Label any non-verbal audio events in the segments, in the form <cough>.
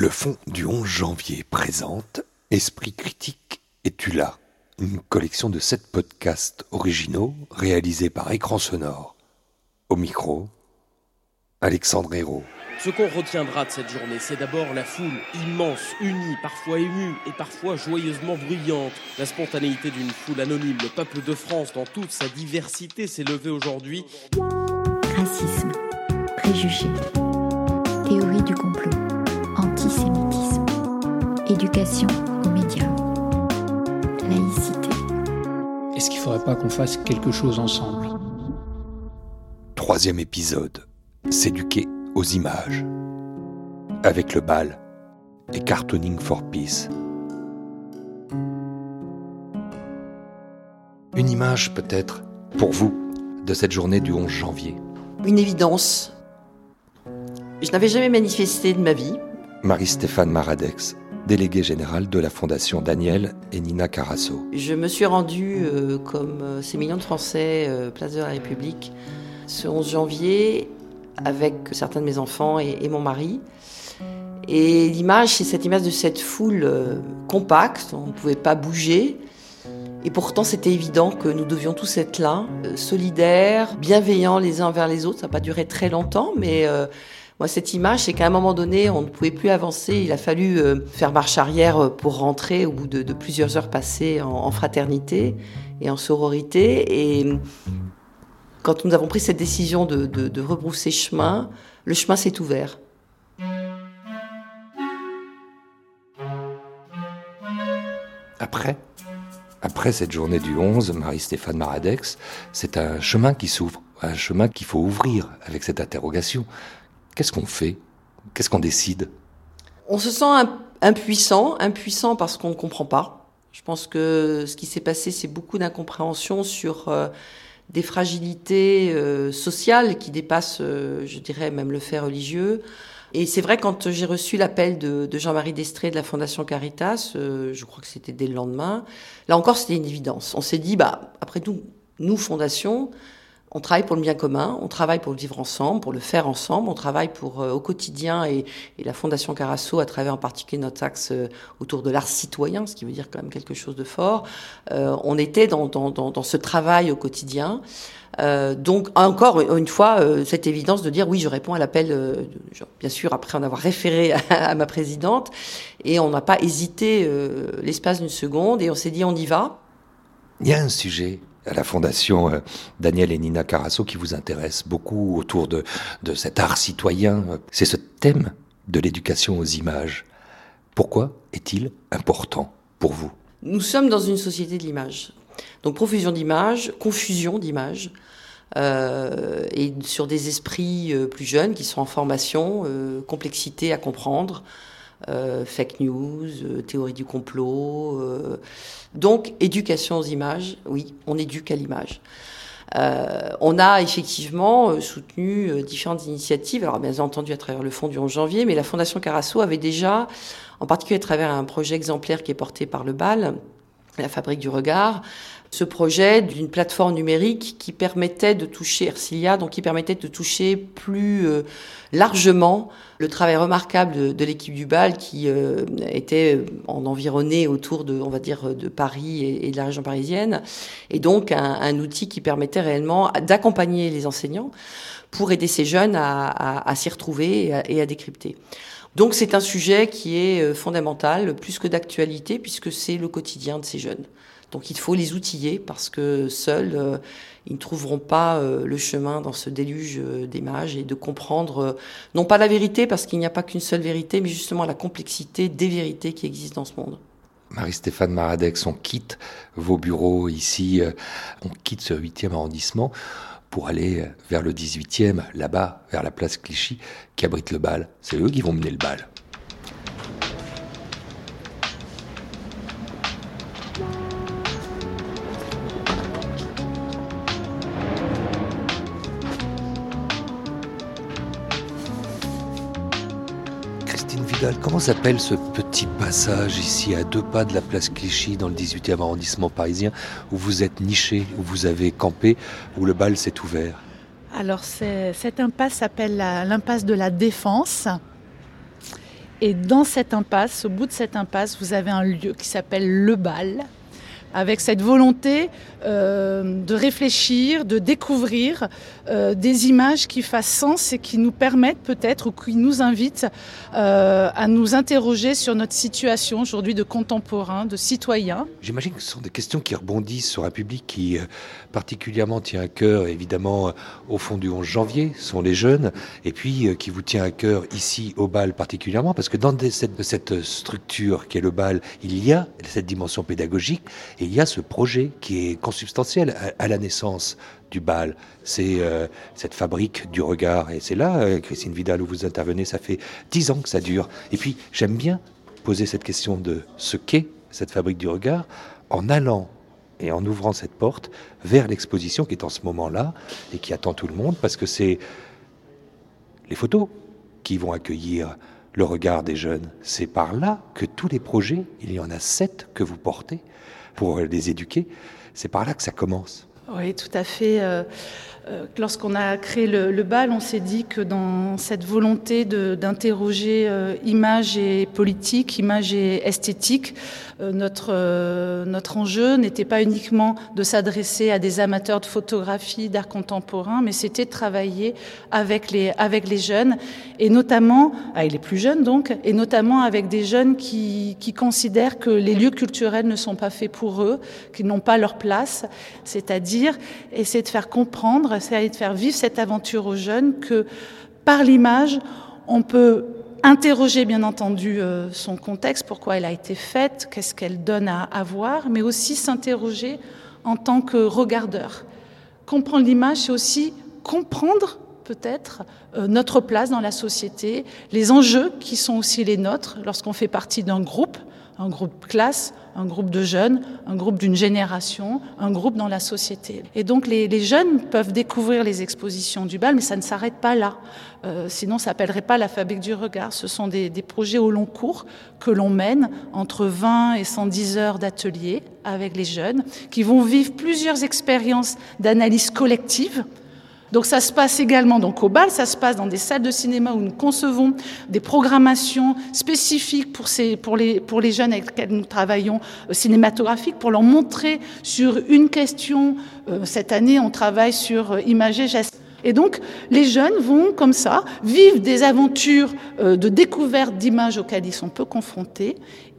Le fond du 11 janvier présente Esprit critique es-tu là Une collection de sept podcasts originaux réalisés par Écran Sonore. Au micro, Alexandre Hérault. Ce qu'on retiendra de cette journée, c'est d'abord la foule immense, unie, parfois émue et parfois joyeusement bruyante. La spontanéité d'une foule anonyme, le peuple de France dans toute sa diversité s'est levé aujourd'hui. Racisme, préjugés, théorie du complot, antisémitisme, éducation aux médias, laïcité. Est-ce qu'il ne faudrait pas qu'on fasse quelque chose ensemble? Troisième épisode. S'éduquer aux images. Avec le bal et Cartooning for Peace. Une image peut-être, pour vous, de cette journée du 11 janvier. Une évidence. Je n'avais jamais manifesté de ma vie. Marie-Stéphane Maradex, déléguée générale de la Fondation Daniel et Nina Carasso. Je me suis rendue, euh, comme euh, ces millions de Français, euh, place de la République, ce 11 janvier, avec certains de mes enfants et, mon mari. Et l'image, c'est cette image de cette foule compacte, on ne pouvait pas bouger. Et pourtant, c'était évident que nous devions tous être là, euh, solidaires, bienveillants les uns vers les autres. Ça n'a pas duré très longtemps, mais euh, moi, cette image, c'est qu'à un moment donné, on ne pouvait plus avancer. Il a fallu euh, faire marche arrière pour rentrer au bout de, plusieurs heures passées en, fraternité et en sororité. Et quand nous avons pris cette décision de rebrousser chemin, le chemin s'est ouvert. Après, après cette journée du 11, Marie-Stéphane Maradex, c'est un chemin qui s'ouvre, un chemin qu'il faut ouvrir avec cette interrogation. Qu'est-ce qu'on fait? Qu'est-ce qu'on décide? On se sent impuissant, impuissant parce qu'on ne comprend pas. Je pense que ce qui s'est passé, c'est beaucoup d'incompréhension sur euh, des fragilités euh, sociales qui dépassent, euh, je dirais, même le fait religieux. Et c'est vrai, quand j'ai reçu l'appel de, de Jean-Marie Destré de la Fondation Caritas, euh, je crois que c'était dès le lendemain, là encore, c'était une évidence. On s'est dit, bah, après tout, nous, Fondation, on travaille pour le bien commun, on travaille pour le vivre ensemble, pour le faire ensemble, on travaille pour euh, au quotidien et, et la Fondation Carasso à travers en particulier notre axe euh, autour de l'art citoyen, ce qui veut dire quand même quelque chose de fort. Euh, on était dans, dans, dans, dans ce travail au quotidien. Euh, donc encore une fois, euh, cette évidence de dire oui, je réponds à l'appel, euh, bien sûr après en avoir référé à, à ma présidente, et on n'a pas hésité l'espace d'une seconde, et on s'est dit on y va. Il y a un sujet à la Fondation Daniel et Nina Carasso qui vous intéresse beaucoup autour de, de cet art citoyen. C'est ce thème de l'éducation aux images. Pourquoi est-il important pour vous? Nous sommes dans une société de l'image. Donc profusion d'images, confusion d'images, et sur des esprits euh, plus jeunes qui sont en formation, euh, complexité à comprendre, euh, fake news, euh, théorie du complot. euh. donc éducation aux images, oui, on éduque à l'image. Euh, on a effectivement euh, soutenu euh, différentes initiatives, alors bien entendu à travers le fonds du 11 janvier, mais la Fondation Carasso avait déjà, en particulier à travers un projet exemplaire qui est porté par le BAL, la Fabrique du Regard, ce projet d'une plateforme numérique qui permettait de toucher Ercilia, donc qui permettait de toucher plus euh, largement le travail remarquable de, l'équipe du BAL qui euh, était en environné autour de, on va dire, de Paris et, de la région parisienne, et donc un, outil qui permettait réellement d'accompagner les enseignants pour aider ces jeunes à, s'y retrouver et à, et à décrypter. Donc c'est un sujet qui est euh, fondamental, plus que d'actualité, puisque c'est le quotidien de ces jeunes. Donc il faut les outiller parce que seuls, euh, ils ne trouveront pas euh, le chemin dans ce déluge euh, d'images et de comprendre, non pas la vérité, parce qu'il n'y a pas qu'une seule vérité, mais justement la complexité des vérités qui existent dans ce monde. Marie-Stéphane Maradex, on quitte vos bureaux ici, on quitte ce 8e arrondissement pour aller vers le 18e, là-bas, vers la place Clichy, qui abrite le bal. C'est eux qui vont mener le bal. Comment s'appelle ce petit passage ici à deux pas de la place Clichy dans le 18e arrondissement parisien où vous êtes niché, où vous avez campé, où le bal s'est ouvert? Alors cette impasse s'appelle l'impasse de la Défense. Et dans cette impasse, au bout de cette impasse, vous avez un lieu qui s'appelle Le Bal, avec cette volonté euh, de réfléchir, de découvrir euh, des images qui fassent sens et qui nous permettent peut-être ou qui nous invitent euh, à nous interroger sur notre situation aujourd'hui de contemporain, de citoyen. J'imagine que ce sont des questions qui rebondissent sur un public qui particulièrement tient à cœur, évidemment, au fond du 11 janvier, sont les jeunes, et puis qui vous tient à cœur ici au bal particulièrement, parce que dans cette, cette structure qui est le bal, il y a cette dimension pédagogique et il y a ce projet qui est consubstantiel à, la naissance du bal. C'est euh, cette fabrique du regard. Et c'est là, euh, Christine Vidal, où vous intervenez, ça fait dix ans que ça dure. Et puis, j'aime bien poser cette question de ce qu'est cette fabrique du regard en allant et en ouvrant cette porte vers l'exposition qui est en ce moment-là et qui attend tout le monde parce que c'est les photos qui vont accueillir le regard des jeunes. C'est par là que tous les projets, il y en a sept que vous portez, pour les éduquer. C'est par là que ça commence. Oui, tout à fait. Euh, euh, lorsqu'on a créé le, bal, on s'est dit que dans cette volonté d'interroger euh, image et politique, image et esthétique, notre, notre enjeu n'était pas uniquement de s'adresser à des amateurs de photographie, d'art contemporain, mais c'était de travailler avec les, avec les jeunes, et notamment, avec les plus jeunes donc, et notamment avec des jeunes qui, qui considèrent que les lieux culturels ne sont pas faits pour eux, qu'ils n'ont pas leur place, c'est-à-dire essayer de faire comprendre c'est de faire vivre cette aventure aux jeunes que par l'image, on peut interroger bien entendu euh, son contexte, pourquoi elle a été faite, qu'est-ce qu'elle donne à, voir, mais aussi s'interroger en tant que regardeur. Comprendre l'image, c'est aussi comprendre peut-être euh, notre place dans la société, les enjeux qui sont aussi les nôtres lorsqu'on fait partie d'un groupe, un groupe classe, un groupe de jeunes, un groupe d'une génération, un groupe dans la société. Et donc les, jeunes peuvent découvrir les expositions du bal, mais ça ne s'arrête pas là. Euh, sinon, ça s'appellerait pas la fabrique du regard. Ce sont des, des projets au long cours que l'on mène entre 20 et 110 heures d'atelier avec les jeunes, qui vont vivre plusieurs expériences d'analyse collective donc ça se passe également donc au bal, ça se passe dans des salles de cinéma où nous concevons des programmations spécifiques pour, ces, pour, les, pour les jeunes avec lesquels nous travaillons euh, cinématographiques, pour leur montrer sur une question. Euh, cette année, on travaille sur euh. Et donc, les jeunes vont, comme ça, vivre des aventures de découverte d'images auxquelles ils sont peu confrontés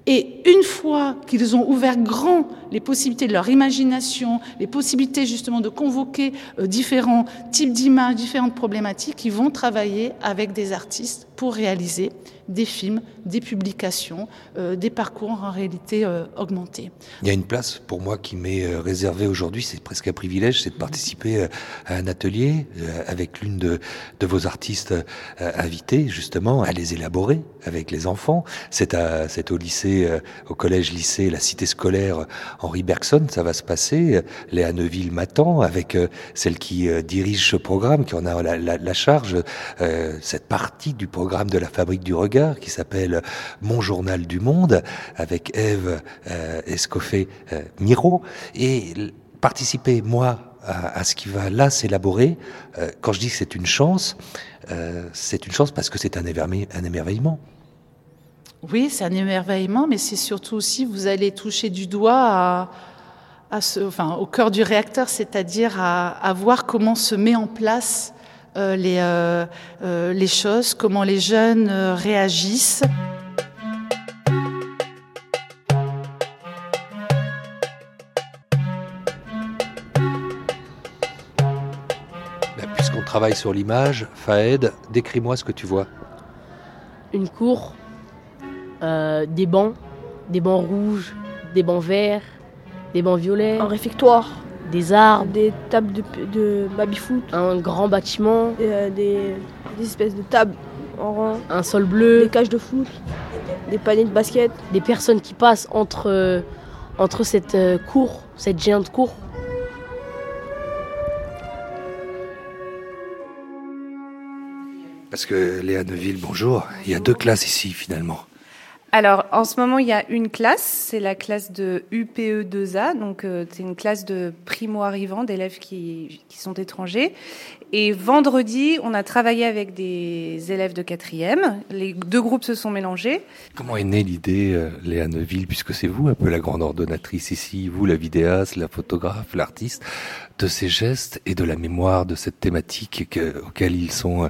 et une fois qu'ils ont ouvert grand les possibilités de leur imagination, les possibilités justement de convoquer euh, différents types d'images, différentes problématiques, ils vont travailler avec des artistes pour réaliser des films, des publications, euh, des parcours en réalité euh, augmentés. Il y a une place pour moi qui m'est euh, réservée aujourd'hui, c'est presque un privilège, c'est de participer à un atelier avec l'une de, de, vos artistes invités, justement, à les élaborer avec les enfants. C'est au lycée, au collège-lycée, la cité scolaire Henri Bergson, ça va se passer. Léa Neuville m'attend avec celle qui dirige ce programme, qui en a la, la, la charge, cette partie du programme de la Fabrique du Regard qui s'appelle Mon Journal du Monde avec Eve euh, Escoffet-Miro euh, et participer, moi, à, ce qui va là s'élaborer. Euh, quand je dis que c'est une chance, c'est une chance parce que c'est un, émerveillement. Oui, c'est un émerveillement, mais c'est surtout aussi, vous allez toucher du doigt à, ce, enfin, au cœur du réacteur, c'est-à-dire à, voir comment se met en place les, euh, euh, les choses, comment les jeunes réagissent. Bah, puisqu'on travaille sur l'image, Faed, décris-moi ce que tu vois. Une cour, des bancs, des bancs rouges, des bancs verts, des bancs violets. Un réfectoire des arbres, des tables de, de baby-foot, un grand bâtiment, euh, des, espèces de tables en rang, un sol bleu, des cages de foot, des paniers de basket, des personnes qui passent entre, euh, entre cette euh, cour, cette géante cour. Parce que Léa Neuville, bonjour. Il y a deux classes ici finalement. Alors, en ce moment, il y a une classe, c'est la classe de UPE2A, donc euh, c'est une classe de primo-arrivants, d'élèves qui, qui sont étrangers. Et vendredi, on a travaillé avec des élèves de quatrième. Les deux groupes se sont mélangés. Comment est née l'idée, euh, Léa Neuville, puisque c'est vous un peu la grande ordonnatrice ici, vous la vidéaste, la photographe, l'artiste, de ces gestes et de la mémoire de cette thématique que, auquel ils sont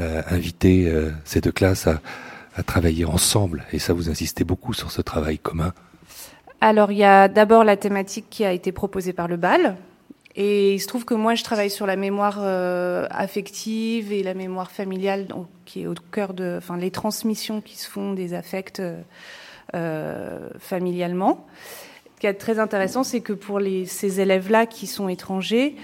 euh, invités, euh, ces deux classes, à, à travailler ensemble. Et ça, vous insistez beaucoup sur ce travail commun. Alors, il y a d'abord la thématique qui a été proposée par le bal, et il se trouve que moi, je travaille sur la mémoire euh, affective et la mémoire familiale, donc, qui est au cœur de, enfin, les transmissions qui se font des affects euh, familialement. Ce qui est très intéressant, c'est que pour ces élèves-là qui sont étrangers,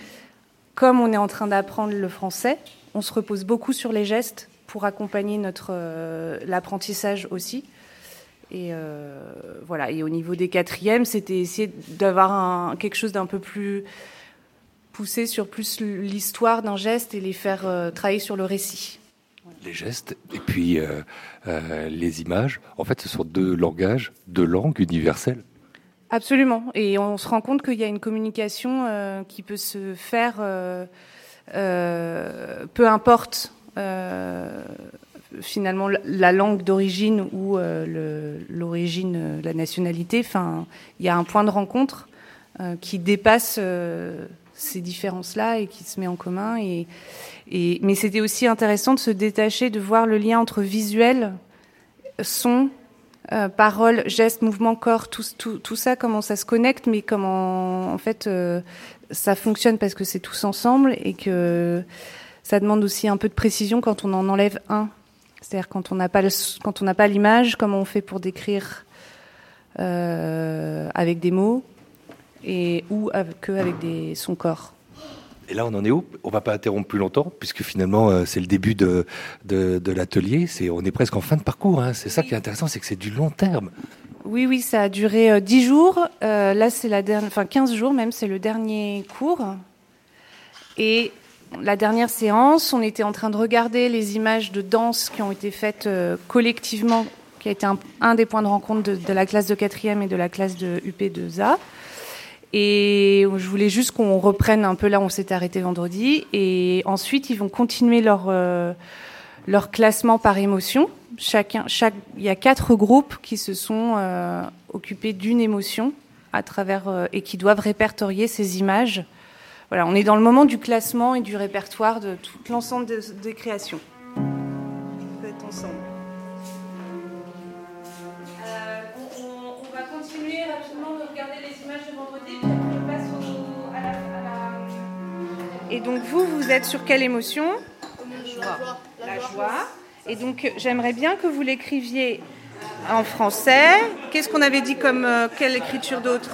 comme on est en train d'apprendre le français, on se repose beaucoup sur les gestes pour accompagner notre euh, l'apprentissage aussi. Et euh, voilà. Et au niveau des quatrièmes, c'était essayer d'avoir quelque chose d'un peu plus pousser sur plus l'histoire d'un geste et les faire euh, travailler sur le récit. Les gestes et puis euh, euh, les images, en fait, ce sont deux langages, deux langues universelles. Absolument. Et on se rend compte qu'il y a une communication euh, qui peut se faire, peu importe finalement la langue d'origine ou l'origine, la nationalité. Enfin, il y a un point de rencontre qui dépasse ces différences-là et qui se met en commun. Et, mais c'était aussi intéressant de se détacher, de voir le lien entre visuel, son, euh, parole, geste, mouvement, corps, tout, ça, comment ça se connecte, mais comment en fait euh, ça fonctionne parce que c'est tous ensemble et que ça demande aussi un peu de précision quand on en enlève un. C'est-à-dire quand on n'a pas le, quand on n'a pas l'image, comment on fait pour décrire euh, avec des mots et ou avec, que avec des, son corps. Et là, on en est où? On va pas interrompre plus longtemps, puisque finalement, euh, c'est le début de, de, de l'atelier. C'est, on est presque en fin de parcours. Hein. C'est ça qui est intéressant, c'est que c'est du long terme. Oui, oui, ça a duré euh, 10 jours. Euh, là, c'est la dernière, enfin 15 jours même, c'est le dernier cours. Et la dernière séance, on était en train de regarder les images de danse qui ont été faites euh, collectivement, qui a été un, des points de rencontre de, la classe de quatrième et de la classe de UP2A. Et je voulais juste qu'on reprenne un peu là, on s'est arrêté vendredi. Et ensuite, ils vont continuer leur, euh, leur classement par émotion. Chacun, chaque, il y a quatre groupes qui se sont euh, occupés d'une émotion à travers euh, et qui doivent répertorier ces images. Voilà, on est dans le moment du classement et du répertoire de tout l'ensemble des, des créations. On peut être ensemble. Et donc vous, vous êtes sur quelle émotion? La joie. La joie. Et donc j'aimerais bien que vous l'écriviez en français. Qu'est-ce qu'on avait dit comme euh, quelle écriture d'autre?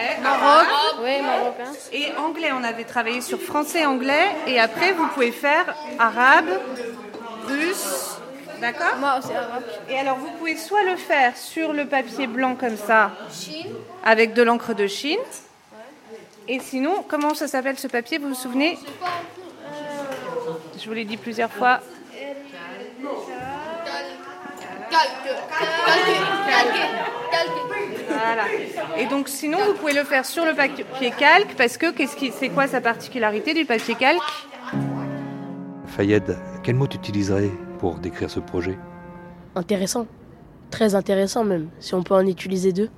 Ouais, Maroc. Oui, marocain. Et anglais, on avait travaillé sur français, anglais. Et après, vous pouvez faire arabe, russe. D'accord Moi aussi arabe. Et alors, vous pouvez soit le faire sur le papier blanc comme ça, Chine. avec de l'encre de Chine. Et sinon, comment ça s'appelle ce papier Vous vous souvenez. Euh, Je vous l'ai dit plusieurs fois. Voilà. Et donc, sinon, vous pouvez le faire sur le papier calque parce que qu'est-ce qui, c'est quoi sa particularité du papier calque? Fayed, quel mot tu utiliserais pour décrire ce projet? Intéressant. Très intéressant même, si on peut en utiliser deux.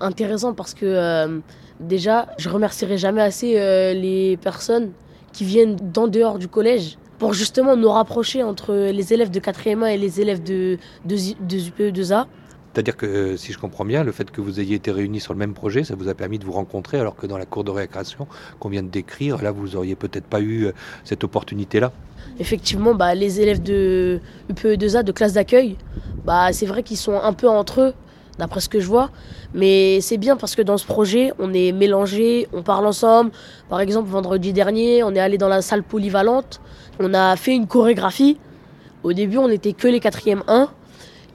Intéressant parce que euh, déjà, je remercierai jamais assez euh, les personnes qui viennent d'en dehors du collège pour justement nous rapprocher entre les élèves de 4e 1 et les élèves de, de, de UPE2A. C'est-à-dire que, euh, si je comprends bien, le fait que vous ayez été réunis sur le même projet, ça vous a permis de vous rencontrer, alors que dans la cour de récréation qu'on vient de décrire, là, vous auriez peut-être pas eu euh, cette opportunité-là. Effectivement, bah, les élèves de UPE2A, de classe d'accueil, bah, c'est vrai qu'ils sont un peu entre eux, d'après ce que je vois. Mais c'est bien parce que dans ce projet, on est mélangés, on parle ensemble. Par exemple, vendredi dernier, on est allé dans la salle polyvalente, on a fait une chorégraphie. Au début, on n'était que les 4e 1.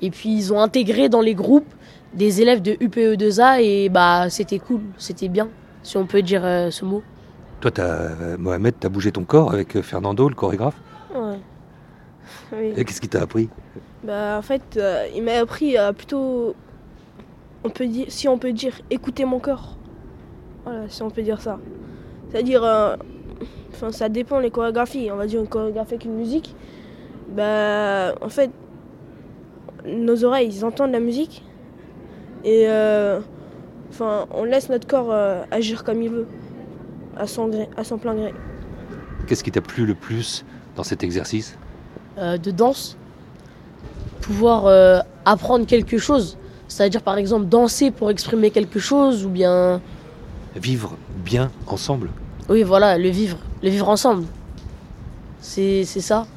Et puis, ils ont intégré dans les groupes des élèves de UPE2A et bah, c'était cool, c'était bien, si on peut dire euh, ce mot. Toi, as, euh, Mohamed, tu as bougé ton corps avec euh, Fernando, le chorégraphe? Ouais. <laughs> Oui. Et qu'est-ce qu'il t'a appris? Bah, en fait, euh, il m'a appris à plutôt, on peut dire, si on peut dire, écouter mon cœur. Voilà, si on peut dire ça. C'est-à-dire, euh, enfin, ça dépend les chorégraphies. On va dire une chorégraphie avec une musique. Bah, en fait, nos oreilles, ils entendent la musique et, euh, enfin, on laisse notre corps euh, agir comme il veut, à son gré, à son plein gré. Qu'est-ce qui t'a plu le plus dans cet exercice? Euh, de danse, pouvoir euh, apprendre quelque chose. C'est-à-dire par exemple danser pour exprimer quelque chose ou bien... Vivre bien ensemble? Oui voilà, le vivre, le vivre ensemble. C'est ça.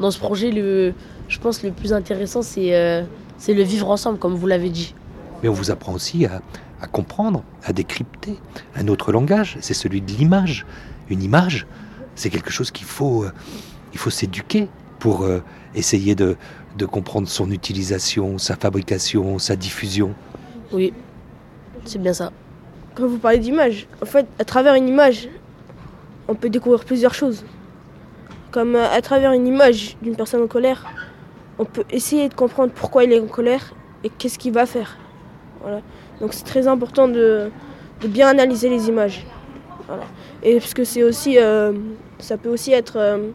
Dans ce projet, le, je pense le plus intéressant c'est euh, c'est le vivre ensemble comme vous l'avez dit. Mais on vous apprend aussi à, à comprendre, à décrypter un autre langage, c'est celui de l'image. Une image, c'est quelque chose qu'il faut, euh, il faut s'éduquer pour euh, essayer de, de comprendre son utilisation, sa fabrication, sa diffusion. Oui, c'est bien ça. Quand vous parlez d'image, en fait, à travers une image, on peut découvrir plusieurs choses. Comme euh, à travers une image d'une personne en colère, on peut essayer de comprendre pourquoi il est en colère et qu'est-ce qu'il va faire. Voilà. Donc c'est très important de, bien analyser les images. Et parce que c'est aussi, euh, ça peut aussi être, euh,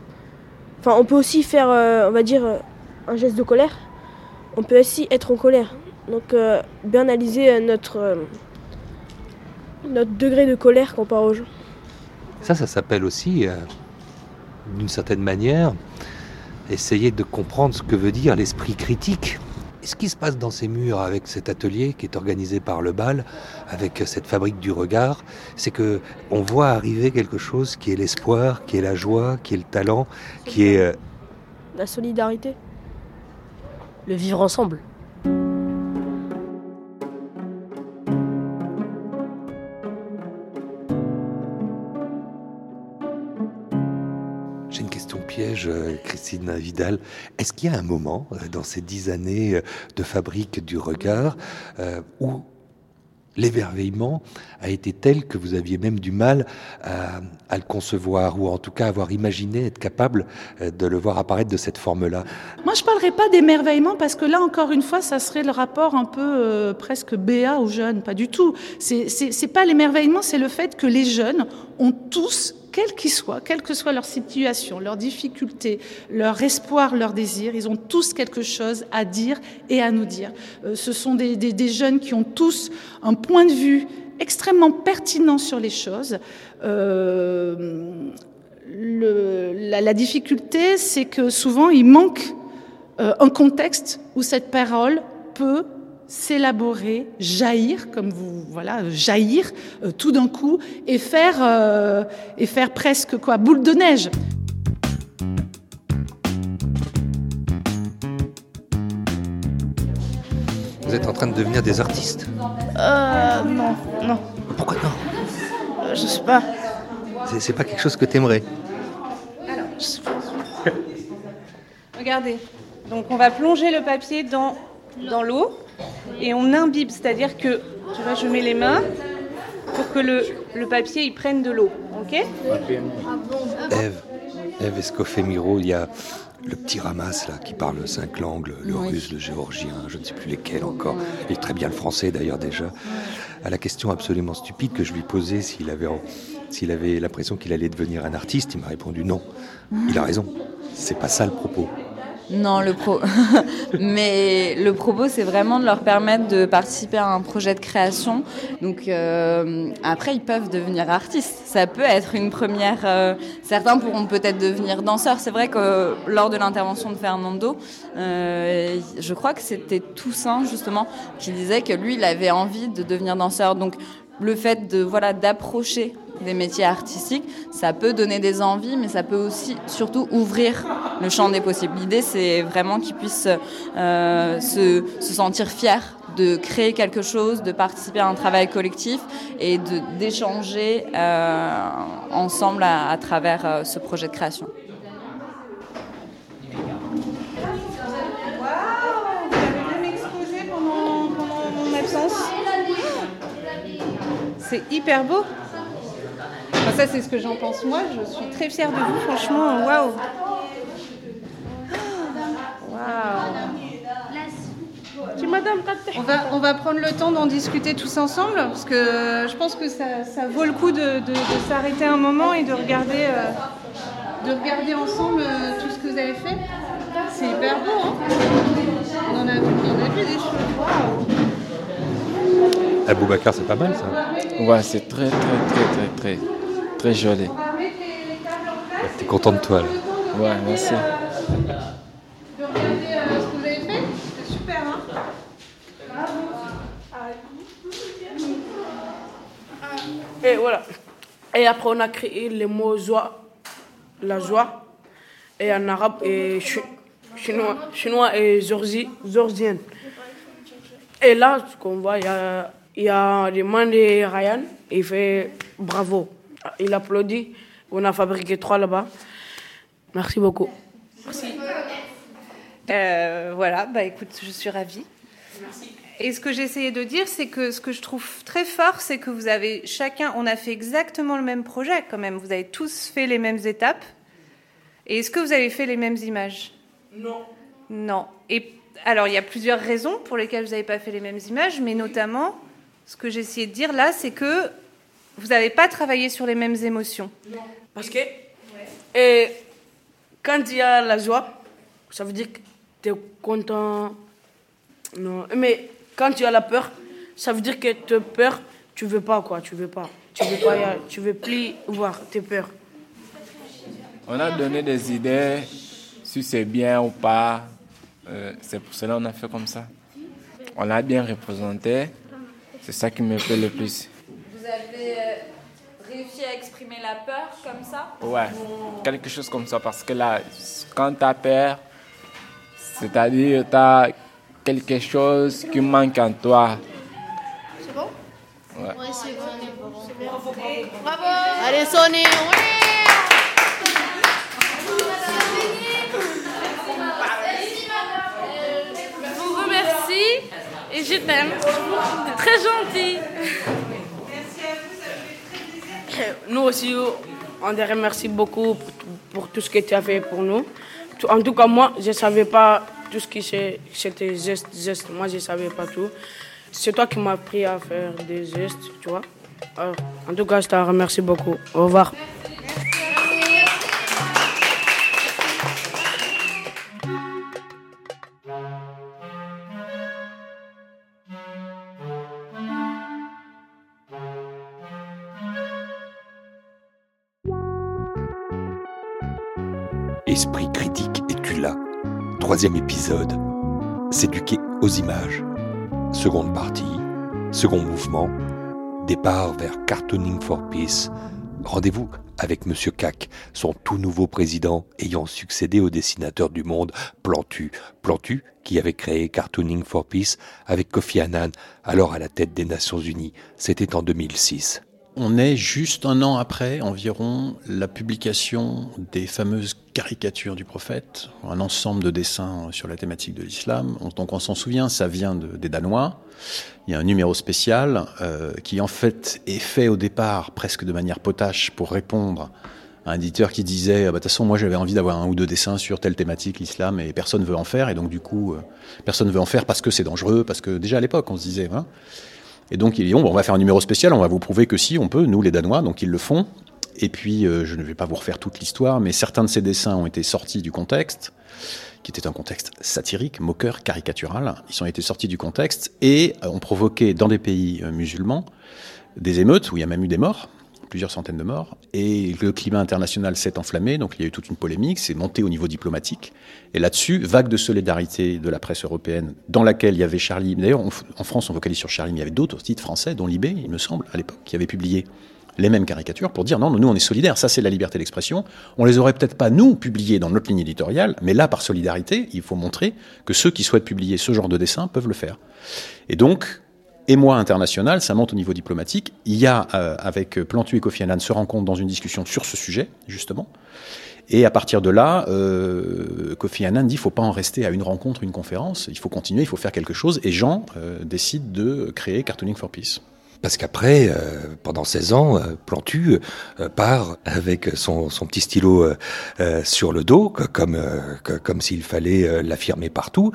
enfin, on peut aussi faire, on va dire, un geste de colère. On peut aussi être en colère. Donc bien analyser notre notre degré de colère comparé aux gens. Ça, ça s'appelle aussi, euh, d'une certaine manière, essayer de comprendre ce que veut dire l'esprit critique. Et ce qui se passe dans ces murs avec cet atelier qui est organisé par le bal, avec cette fabrique du regard, c'est que on voit arriver quelque chose qui est l'espoir, qui est la joie, qui est le talent, qui est euh, La solidarité. Le vivre ensemble. Euh, Christine Vidal. Est-ce qu'il y a un moment euh, dans ces dix années euh, de fabrique du regard où l'émerveillement a été tel que vous aviez même du mal à, le concevoir ou en tout cas avoir imaginé être capable de le voir apparaître de cette forme-là? Moi, je parlerai pas d'émerveillement parce que là, encore une fois, ça serait le rapport un peu presque béat aux jeunes. Pas du tout. C'est pas l'émerveillement, c'est le fait que les jeunes ont tous, quels qu'ils soient, quelle que soit leur situation, leurs difficultés, leur espoir, leur désir, ils ont tous quelque chose à dire et à nous dire. Euh, ce sont des, jeunes qui ont tous un point de vue extrêmement pertinent sur les choses. Euh, la difficulté, c'est que souvent, il manque euh, un contexte où cette parole peut s'élaborer, jaillir, comme vous, voilà, jaillir euh, tout d'un coup et faire, euh, et faire presque quoi, boule de neige. Vous êtes en train de devenir des artistes Euh, non, non, Pourquoi non? Euh, je sais pas. C'est- C'est pas quelque chose que t'aimerais Regardez. Donc on va plonger le papier dans, dans l'eau et on imbibe, c'est-à-dire que tu vois, je mets les mains pour que le, le papier il prenne de l'eau. Ok? Eve, Eve Escoffet-Miro, il y a le petit ramasse là qui parle cinq langues, le Oui. russe, le géorgien, je ne sais plus lesquels encore, et très bien le français d'ailleurs déjà. À la question absolument stupide que je lui posais s'il avait, en- s'il avait l'impression qu'il allait devenir un artiste, il m'a répondu non. Il a raison, c'est pas ça le propos. Non, le pro. <laughs> Mais le propos, c'est vraiment de leur permettre de participer à un projet de création. Donc euh, après, ils peuvent devenir artistes. Ça peut être une première. euh, certains pourront peut-être devenir danseurs. C'est vrai que lors de l'intervention de Fernando, euh, je crois que c'était Toussaint justement qui disait que lui, il avait envie de devenir danseur. Donc le fait de voilà d'approcher des métiers artistiques, ça peut donner des envies, mais ça peut aussi surtout ouvrir le champ des possibles. L'idée, c'est vraiment qu'ils puissent euh, se, se sentir fiers de créer quelque chose, de participer à un travail collectif et d'échanger euh, ensemble à, à travers euh, ce projet de création. C'est hyper beau. Ça, c'est ce que j'en pense moi. Je suis très fière de vous, franchement. Waouh! On va, on va prendre le temps d'en discuter tous ensemble, parce que je pense que ça, vaut le coup de, s'arrêter un moment et de regarder, euh, ensemble euh, tout ce que vous avez fait. C'est hyper beau, hein. On a, vu des choses. Aboubacar, c'est pas mal ça. Ouais, c'est très, très, très, très, très, très joli. T'es content de toi là. Ouais, merci. De regarder ce que vous avez fait, c'est super, hein Et voilà. Et après, on a créé les mots joie, la joie, et en arabe et chi- chinois, chinois et zorzi, zorzienne. Et là, ce qu'on voit, il y a, il y a les mains de Ryan, il fait bravo. Il applaudit. On a fabriqué trois là-bas. Merci beaucoup. Euh, voilà, bah écoute, je suis ravie. Et ce que j'essayais de dire, c'est que ce que je trouve très fort, c'est que vous avez chacun, on a fait exactement le même projet quand même. Vous avez tous fait les mêmes étapes. Et est-ce que vous avez fait les mêmes images? Non. Non. Et alors, il y a plusieurs raisons pour lesquelles vous n'avez pas fait les mêmes images, mais notamment, ce que j'ai essayé de dire là, c'est que vous n'avez pas travaillé sur les mêmes émotions. Parce que et quand il y a la joie, ça veut dire que tu es content. Non. Mais quand tu as la peur, ça veut dire que tu as peur, tu veux pas quoi, tu veux pas. Tu veux pas y aller, tu veux plus voir tes peurs. On a donné des idées si c'est bien ou pas. Euh, c'est pour cela qu'on a fait comme ça. On l'a bien représenté. C'est ça qui me plaît le plus. Vous avez euh, réussi à exprimer la peur comme ça? Ouais, quelque chose comme ça. Parce que là, quand tu as peur, c'est-à-dire tu as quelque chose qui manque en toi. C'est bon? Ouais. Ouais, c'est bon. Bravo Allez, Sonny, Je je t'aime. Très gentil. <laughs> Nous aussi, on te remercie beaucoup pour, tout ce que tu as fait pour nous. En tout cas, moi, je ne savais pas tout ce qui c'était geste, geste. Moi, je ne savais pas tout. C'est toi qui m'as appris à faire des gestes, tu vois. Alors, en tout cas, je te remercie beaucoup. Au revoir. Troisième épisode. S'éduquer aux images. Seconde partie. Second mouvement. Départ vers Cartooning for Peace. Rendez-vous avec Monsieur Cac, son tout nouveau président ayant succédé au dessinateur du monde Plantu. Plantu qui avait créé Cartooning for Peace avec Kofi Annan, alors à la tête des Nations Unies. C'était en 2006. On est juste un an après environ la publication des fameuses caricatures du prophète, un ensemble de dessins sur la thématique de l'islam. On- Donc on s'en souvient, ça vient de- des Danois. Il y a un numéro spécial euh, qui en fait est fait au départ presque de manière potache pour répondre à un éditeur qui disait Ah bah, de toute façon moi j'avais envie d'avoir un ou deux dessins sur telle thématique l'islam et personne veut en faire et donc du coup euh, personne veut en faire parce que c'est dangereux parce que déjà à l'époque on se disait hein, et donc, ils disent, bon, on va faire un numéro spécial, on va vous prouver que si, on peut, nous les Danois, donc ils le font. Et puis, euh, je ne vais pas vous refaire toute l'histoire, mais certains de ces dessins ont été sortis du contexte, qui était un contexte satirique, moqueur, caricatural. Ils ont été sortis du contexte et ont provoqué dans des pays euh, musulmans des émeutes où il y a même eu des morts, plusieurs centaines de morts. Et le climat international s'est enflammé, donc il y a eu toute une polémique, c'est monté au niveau diplomatique. Et là-dessus, vague de solidarité de la presse européenne, dans laquelle il y avait Charlie. D'ailleurs, en France, on vocalise sur Charlie, mais il y avait d'autres titres français, dont Libé, il me semble, à l'époque, qui avaient publié les mêmes caricatures pour dire non, nous on est solidaires, ça c'est la liberté d'expression. On les aurait peut-être pas nous publiés dans notre ligne éditoriale, mais là par solidarité, il faut montrer que ceux qui souhaitent publier ce genre de dessin peuvent le faire. Et donc, émoi international, ça monte au niveau diplomatique. Il y a, euh, avec Plantu et Kofi Annan, se rencontrent dans une discussion sur ce sujet, justement. Et à partir de là, euh, Kofi Annan dit il faut pas en rester à une rencontre, une conférence, il faut continuer, il faut faire quelque chose. Et Jean euh, décide de créer Cartooning for Peace. Parce qu'après, euh, pendant 16 ans, euh, Plantu euh, part avec son, petit stylo sur le dos, co- comme, co- comme s'il fallait l'affirmer partout,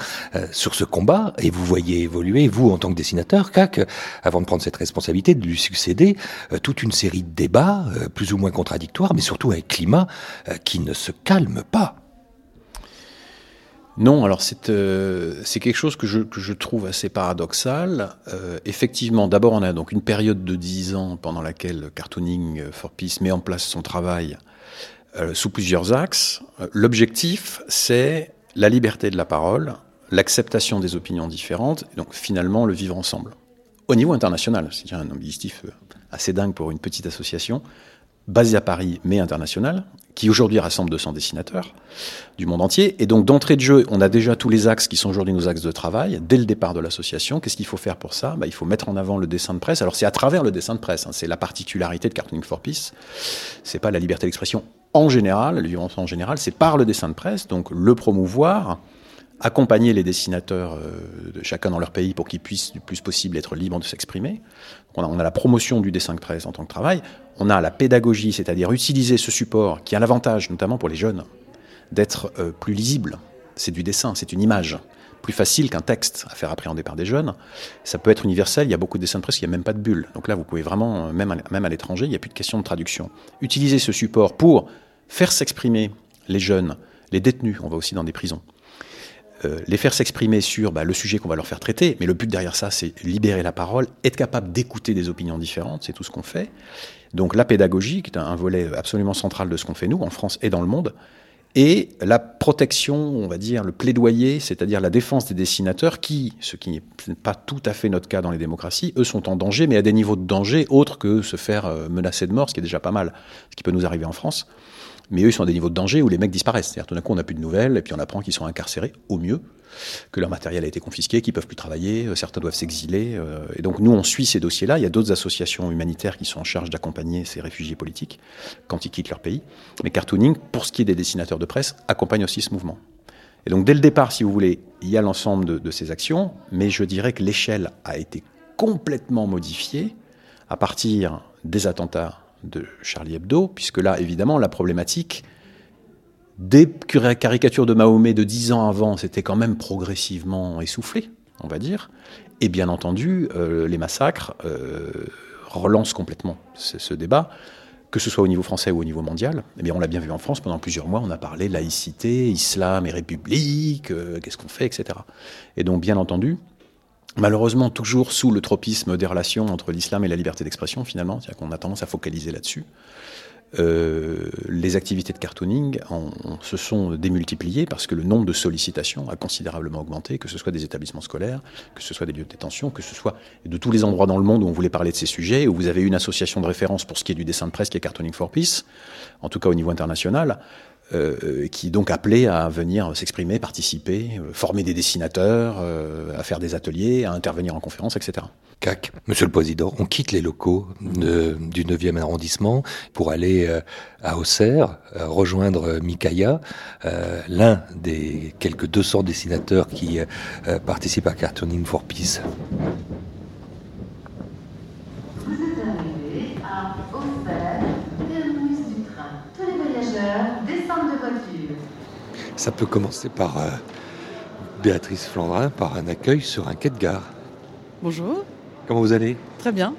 sur ce combat. Et vous voyez évoluer, vous, en tant que dessinateur, CAC, avant de prendre cette responsabilité, de lui succéder, toute une série de débats, plus ou moins contradictoires, mais surtout un climat qui ne se calme pas. Non, alors c'est euh, c'est quelque chose que je, trouve assez paradoxal. Euh, effectivement, d'abord, on a donc une période de 10 ans pendant laquelle Cartooning for Peace met en place son travail euh, sous plusieurs axes. Euh, L'objectif, c'est la liberté de la parole, l'acceptation des opinions différentes, et donc finalement le vivre ensemble. Au niveau international, c'est un objectif euh, assez dingue pour une petite association, basée à Paris mais internationale, qui aujourd'hui rassemble 200 dessinateurs du monde entier. Et donc d'entrée de jeu, on a déjà tous les axes qui sont aujourd'hui nos axes de travail. Dès le départ de l'association, qu'est-ce qu'il faut faire pour ça? Bah, Il faut mettre en avant le dessin de presse. Alors c'est à travers le dessin de presse, hein, c'est la particularité de Cartooning for Peace. C'est pas la liberté d'expression en général, la violence en général, c'est par le dessin de presse, donc le promouvoir, accompagner les dessinateurs euh, de chacun dans leur pays pour qu'ils puissent du plus possible être libres de s'exprimer. On a, la promotion du dessin de presse en tant que travail, on a la pédagogie, c'est-à-dire utiliser ce support qui a l'avantage, notamment pour les jeunes, d'être euh, plus lisible. C'est du dessin, c'est une image. Plus facile qu'un texte à faire appréhender par des jeunes. Ça peut être universel, il y a beaucoup de dessins de presse, il n'y a même pas de bulle. Donc là, vous pouvez vraiment, euh, même même à l'étranger, il n'y a plus de question de traduction. Utiliser ce support pour faire s'exprimer les jeunes, les détenus, on va aussi dans des prisons, euh, les faire s'exprimer sur bah, le sujet qu'on va leur faire traiter, mais le but derrière ça, c'est libérer la parole, être capable d'écouter des opinions différentes, c'est tout ce qu'on fait. Donc la pédagogie, qui est un, un volet absolument central de ce qu'on fait nous, en France et dans le monde, et la protection, on va dire, le plaidoyer, c'est-à-dire la défense des dessinateurs qui, ce qui n'est pas tout à fait notre cas dans les démocraties, eux sont en danger, mais à des niveaux de danger autres que se faire euh, menacer de mort, ce qui est déjà pas mal, ce qui peut nous arriver en France. Mais eux, ils sont à des niveaux de danger où les mecs disparaissent. C'est-à-dire, tout d'un coup, on n'a plus de nouvelles, et puis on apprend qu'ils sont incarcérés, au mieux, que leur matériel a été confisqué, qu'ils peuvent plus travailler, euh, certains doivent s'exiler. euh, et donc, nous, on suit ces dossiers-là. Il y a d'autres associations humanitaires qui sont en charge d'accompagner ces réfugiés politiques quand ils quittent leur pays. Mais Cartooning, pour ce qui est des dessinateurs de presse, accompagne aussi ce mouvement. Et donc, dès le départ, si vous voulez, il y a l'ensemble de, de ces actions, mais je dirais que l'échelle a été complètement modifiée à partir des attentats de Charlie Hebdo, puisque là, évidemment, la problématique des caricatures de Mahomet de dix ans avant, c'était quand même progressivement essoufflé, on va dire. Et bien entendu, euh, les massacres euh, relancent complètement ce, ce débat, que ce soit au niveau français ou au niveau mondial. Eh bien, on l'a bien vu en France, pendant plusieurs mois, on a parlé laïcité, islam et république, euh, qu'est-ce qu'on fait, etc. Et donc, bien entendu, malheureusement toujours sous le tropisme des relations entre l'islam et la liberté d'expression finalement, c'est-à-dire qu'on a tendance à focaliser là-dessus. Euh, les activités de cartooning se sont démultipliées parce que le nombre de sollicitations a considérablement augmenté, que ce soit des établissements scolaires, que ce soit des lieux de détention, que ce soit de tous les endroits dans le monde où on voulait parler de ces sujets, où vous avez une association de référence pour ce qui est du dessin de presse qui est Cartooning for Peace, en tout cas au niveau international, euh, qui donc appelait à venir s'exprimer, participer, euh, former des dessinateurs, euh, à faire des ateliers, à intervenir en conférence, etc. CAC, Monsieur le Président, on quitte les locaux du 9e arrondissement pour aller euh, à Auxerre, euh, rejoindre Mikaya, l'un des quelques 200 dessinateurs qui participent à Cartooning for Peace. Vous êtes arrivé à Auxerre, terminus du train. Tous les voyageurs descendent de voiture. Ça peut commencer par euh, Béatrice Flandrin, par un accueil sur un quai de gare. Bonjour, Comment vous allez? Très bien.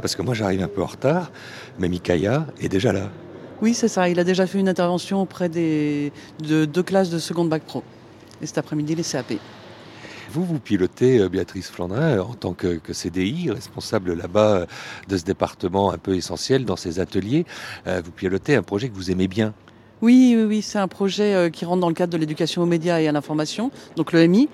Parce que moi j'arrive un peu en retard, mais Mikaya est déjà là. Oui, c'est ça. Il a déjà fait une intervention auprès des, de deux classes de seconde bac pro. Et cet après-midi, les CAP. Vous, vous pilotez euh, Béatrice Flandrin euh, en tant que, que CDI, responsable là-bas de ce département un peu essentiel dans ces ateliers. Euh, Vous pilotez un projet que vous aimez bien. Oui, oui, oui, c'est un projet euh, qui rentre dans le cadre de l'éducation aux médias et à l'information, donc le MI,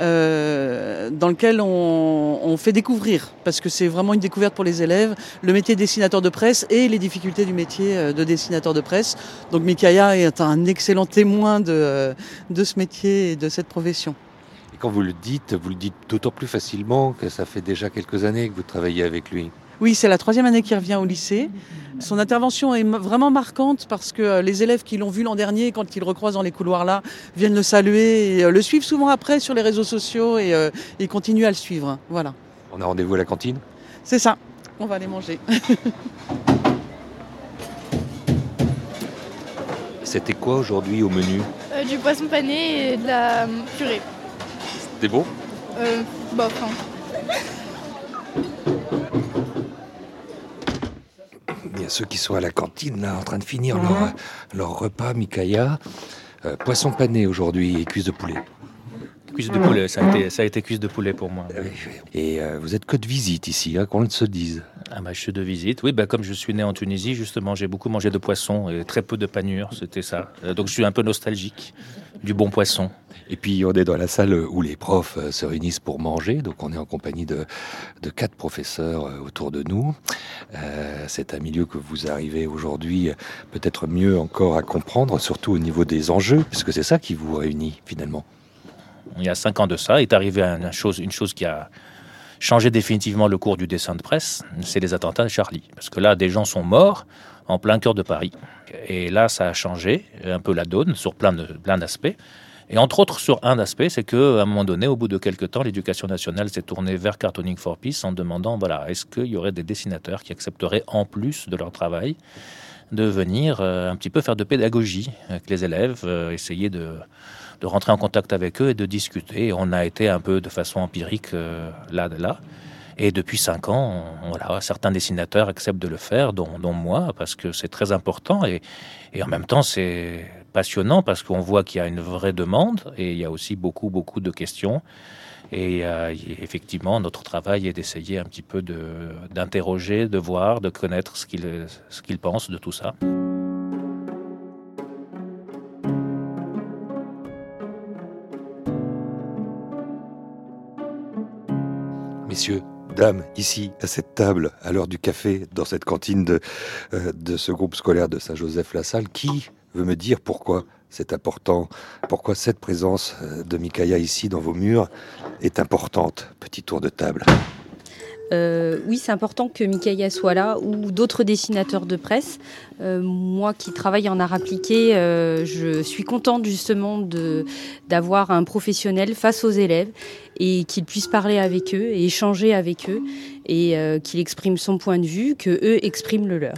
euh, dans lequel on, fait découvrir, parce que c'est vraiment une découverte pour les élèves, le métier de dessinateur de presse et les difficultés du métier euh, de dessinateur de presse. Donc Mikaya est un excellent témoin de, euh, de ce métier et de cette profession. Et quand vous le dites, vous le dites d'autant plus facilement que ça fait déjà quelques années que vous travaillez avec lui. Oui, c'est la troisième année qu'il revient au lycée. Son intervention est vraiment marquante parce que euh, les élèves qui l'ont vu l'an dernier, quand ils le recroisent dans les couloirs là, viennent le saluer et euh, le suivent souvent après sur les réseaux sociaux et euh, ils continuent à le suivre. Voilà, On a rendez-vous à la cantine? C'est ça. on va aller manger. <laughs> C'était quoi aujourd'hui au menu? Euh, du poisson pané et de la purée. C'était bon Euh, bof, hein. Il y a ceux qui sont à la cantine là en train de finir leur, leur repas, Mikaya. Euh, poisson pané aujourd'hui et cuisse de poulet. Cuisse de poulet, ça a, été, ça a été cuisse de poulet pour moi. Et euh, vous êtes que de visite ici, hein, qu'on le se dise. Ah bah, je suis de visite. Oui, bah, comme je suis né en Tunisie, justement, j'ai beaucoup mangé de poisson et très peu de panure, c'était ça. Euh, donc je suis un peu nostalgique du bon poisson. Et puis on est dans la salle où les profs euh, se réunissent pour manger, donc on est en compagnie de, de quatre professeurs euh, autour de nous. Euh, c'est un milieu que vous arrivez aujourd'hui peut-être mieux encore à comprendre, surtout au niveau des enjeux, puisque c'est ça qui vous réunit finalement. Il y a cinq ans de ça, est arrivé une chose, une chose qui a changé définitivement le cours du dessin de presse, c'est les attentats de Charlie. Parce que là, des gens sont morts en plein cœur de Paris. Et là, ça a changé un peu la donne sur plein de- plein d'aspects. Et entre autres sur un aspect, c'est qu'à un moment donné, au bout de quelques temps, l'éducation nationale s'est tournée vers Cartooning for Peace en demandant, voilà, est-ce qu'il y aurait des dessinateurs qui accepteraient, en plus de leur travail, de venir euh, un petit peu faire de pédagogie avec les élèves, euh, essayer de, de rentrer en contact avec eux et de discuter. On a été un peu de façon empirique euh, là, là. Et depuis cinq ans, on- voilà, certains dessinateurs acceptent de le faire, dont, moi, parce que c'est très important. Et, et en même temps, c'est passionnant parce qu'on voit qu'il y a une vraie demande et il y a aussi beaucoup, beaucoup de questions. Et euh, effectivement, notre travail est d'essayer un petit peu d'interroger, de, voir, de connaître ce qu'ils pensent de tout ça. Messieurs, dames, ici, à cette table, à l'heure du café, dans cette cantine de, euh, de ce groupe scolaire de Saint-Joseph-la-Salle, qui veut me dire pourquoi c'est important, pourquoi cette présence euh, de Mikaya ici dans vos murs est importante Petit tour de table. Euh, oui, c'est important que Mikaya soit là ou d'autres dessinateurs de presse. Euh, moi qui travaille en art appliqué, euh, je suis contente justement d'avoir un professionnel face aux élèves et qu'il puisse parler avec eux et échanger avec eux et qu'il exprime son point de vue, que eux expriment le leur.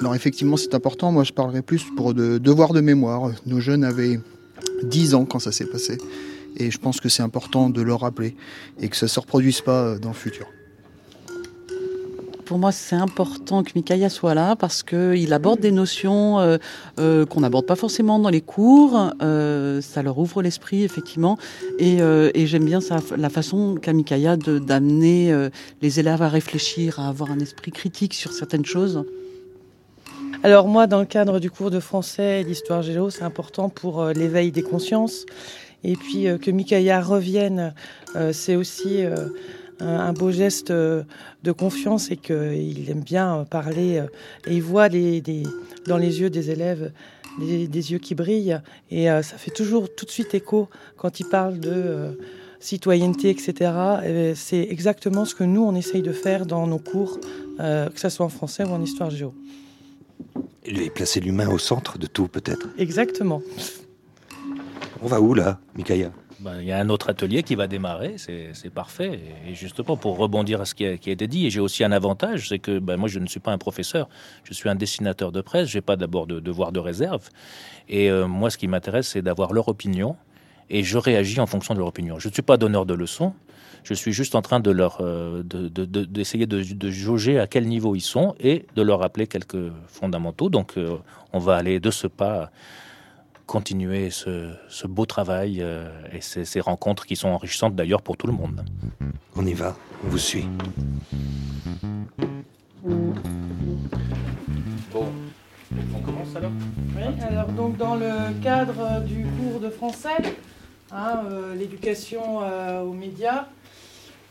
Alors effectivement, c'est important. Moi, je parlerai plus pour de devoirs de mémoire. Nos jeunes avaient 10 ans quand ça s'est passé. Et je pense que c'est important de le rappeler et que ça ne se reproduise pas dans le futur. Pour moi, c'est important que Mikaya soit là parce qu'il aborde des notions euh, euh, qu'on n'aborde pas forcément dans les cours. Euh, ça leur ouvre l'esprit, effectivement. Et, j'aime bien la façon qu'a Mikaya d'amener les élèves à réfléchir, à avoir un esprit critique sur certaines choses. Alors moi, dans le cadre du cours de français et d'histoire géo, c'est important pour l'éveil des consciences. Et puis que Mikaya revienne, c'est aussi un, beau geste euh, de confiance et qu'il aime bien euh, parler. euh, et il voit les, dans les yeux des élèves des, des yeux qui brillent. Et ça fait toujours tout de suite écho quand il parle de... citoyenneté, etc. Et C'est exactement ce que nous, on essaye de faire dans nos cours, que ce soit en français ou en histoire géo. Et placer l'humain au centre de tout, peut-être? Exactement. On va où là, Mikaya Ben, Il y a un autre atelier qui va démarrer, c'est parfait. Et justement, pour rebondir à ce qui a, été dit, j'ai aussi un avantage, c'est que ben, moi, je ne suis pas un professeur, je suis un dessinateur de presse, je n'ai pas d'abord de devoir de réserve. Et euh, moi, ce qui m'intéresse, c'est d'avoir leur opinion, et je réagis en fonction de leur opinion. Je ne suis pas donneur de leçons, je suis juste en train de leur euh, de- de- de- d'essayer de, de jauger à quel niveau ils sont et de leur rappeler quelques fondamentaux. Donc, euh, on va aller de ce pas continuer ce, ce beau travail euh, et ces, ces rencontres qui sont enrichissantes d'ailleurs pour tout le monde. On y va, on vous suit. Bon, on commence alors? Oui, alors donc dans le cadre du cours de français, hein, euh, l'éducation euh, aux médias,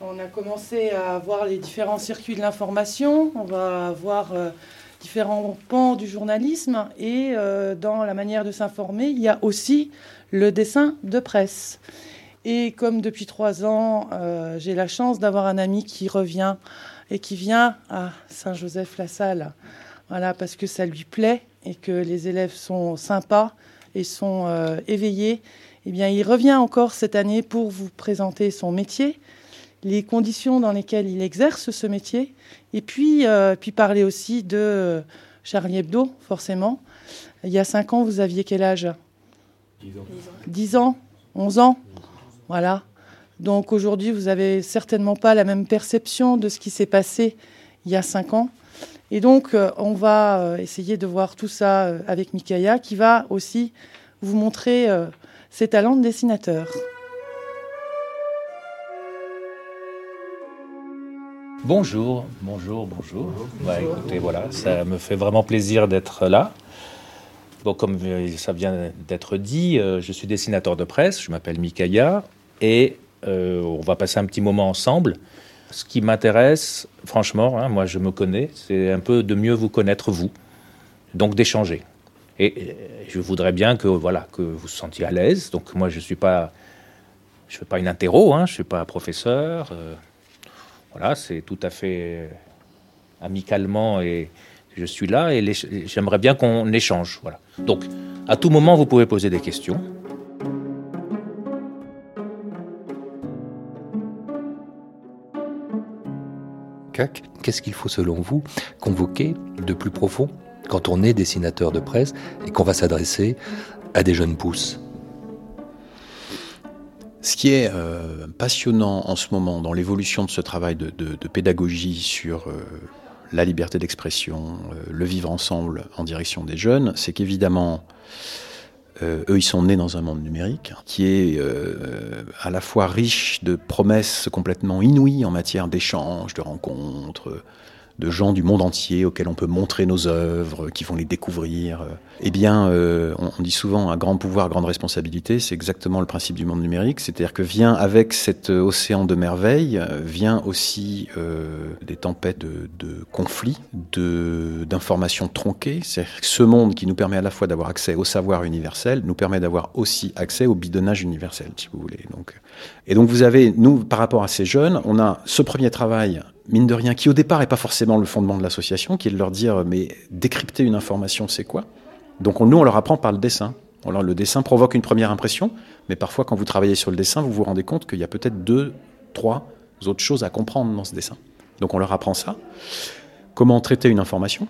on a commencé à voir les différents circuits de l'information, on va voir euh, différents pans du journalisme et euh, dans la manière de s'informer, il y a aussi le dessin de presse. Et comme depuis trois ans, euh, j'ai la chance d'avoir un ami qui revient et qui vient à Saint-Joseph-la-Salle, voilà, parce que ça lui plaît et que les élèves sont sympas et sont euh, éveillés, eh bien, il revient encore cette année pour vous présenter son métier les conditions dans lesquelles il exerce ce métier, et puis, euh, puis parler aussi de Charlie Hebdo, forcément. Il y a cinq ans, vous aviez quel âge? 10 ans. 10 ans 11 ans Voilà. Donc aujourd'hui, vous n'avez certainement pas la même perception de ce qui s'est passé il y a cinq ans. Et donc, euh, on va euh, essayer de voir tout ça euh, avec Mikaya, qui va aussi vous montrer ses talents de dessinateur. Bonjour, bonjour, bonjour. Bah, écoutez, voilà, ça me fait vraiment plaisir d'être là. Bon, comme ça vient d'être dit, je suis dessinateur de presse, je m'appelle Mikaya, et on va passer un petit moment ensemble. Ce qui m'intéresse, franchement, hein, moi je me connais, c'est un peu de mieux vous connaître vous, donc d'échanger. Et je voudrais bien que voilà que vous vous sentiez à l'aise. Donc moi je suis pas, je fais pas une interro, hein, je suis pas professeur. Euh, voilà, c'est tout à fait amicalement et je suis là et j'aimerais bien qu'on échange. Voilà. Donc à tout moment vous pouvez poser des questions. qu'est-ce qu'il faut selon vous convoquer de plus profond quand on est dessinateur de presse et qu'on va s'adresser à des jeunes pousses? Ce qui est euh, passionnant en ce moment dans l'évolution de ce travail de, pédagogie sur euh, la liberté d'expression, euh, le vivre ensemble en direction des jeunes, c'est qu'évidemment, eux, ils sont nés dans un monde numérique qui est à la fois riche de promesses complètement inouïes en matière d'échanges, de rencontres, de gens du monde entier auxquels on peut montrer nos œuvres, qui vont les découvrir. Eh bien, euh, on, dit souvent un grand pouvoir, grande responsabilité. C'est exactement le principe du monde numérique. C'est-à-dire que vient avec cet océan de merveilles, vient aussi euh, des tempêtes de, de conflits, d'informations tronquées. C'est ce monde qui nous permet à la fois d'avoir accès au savoir universel, nous permet d'avoir aussi accès au bidonnage universel, si vous voulez. Donc, et donc vous avez, nous, par rapport à ces jeunes, on a ce premier travail mine de rien, qui au départ n'est pas forcément le fondement de l'association, qui est de leur dire, mais décrypter une information, c'est quoi? Donc nous, on leur apprend par le dessin. Alors, le dessin provoque une première impression, mais parfois, quand vous travaillez sur le dessin, vous vous rendez compte qu'il y a peut-être deux, trois autres choses à comprendre dans ce dessin. Donc on leur apprend ça. Comment traiter une information?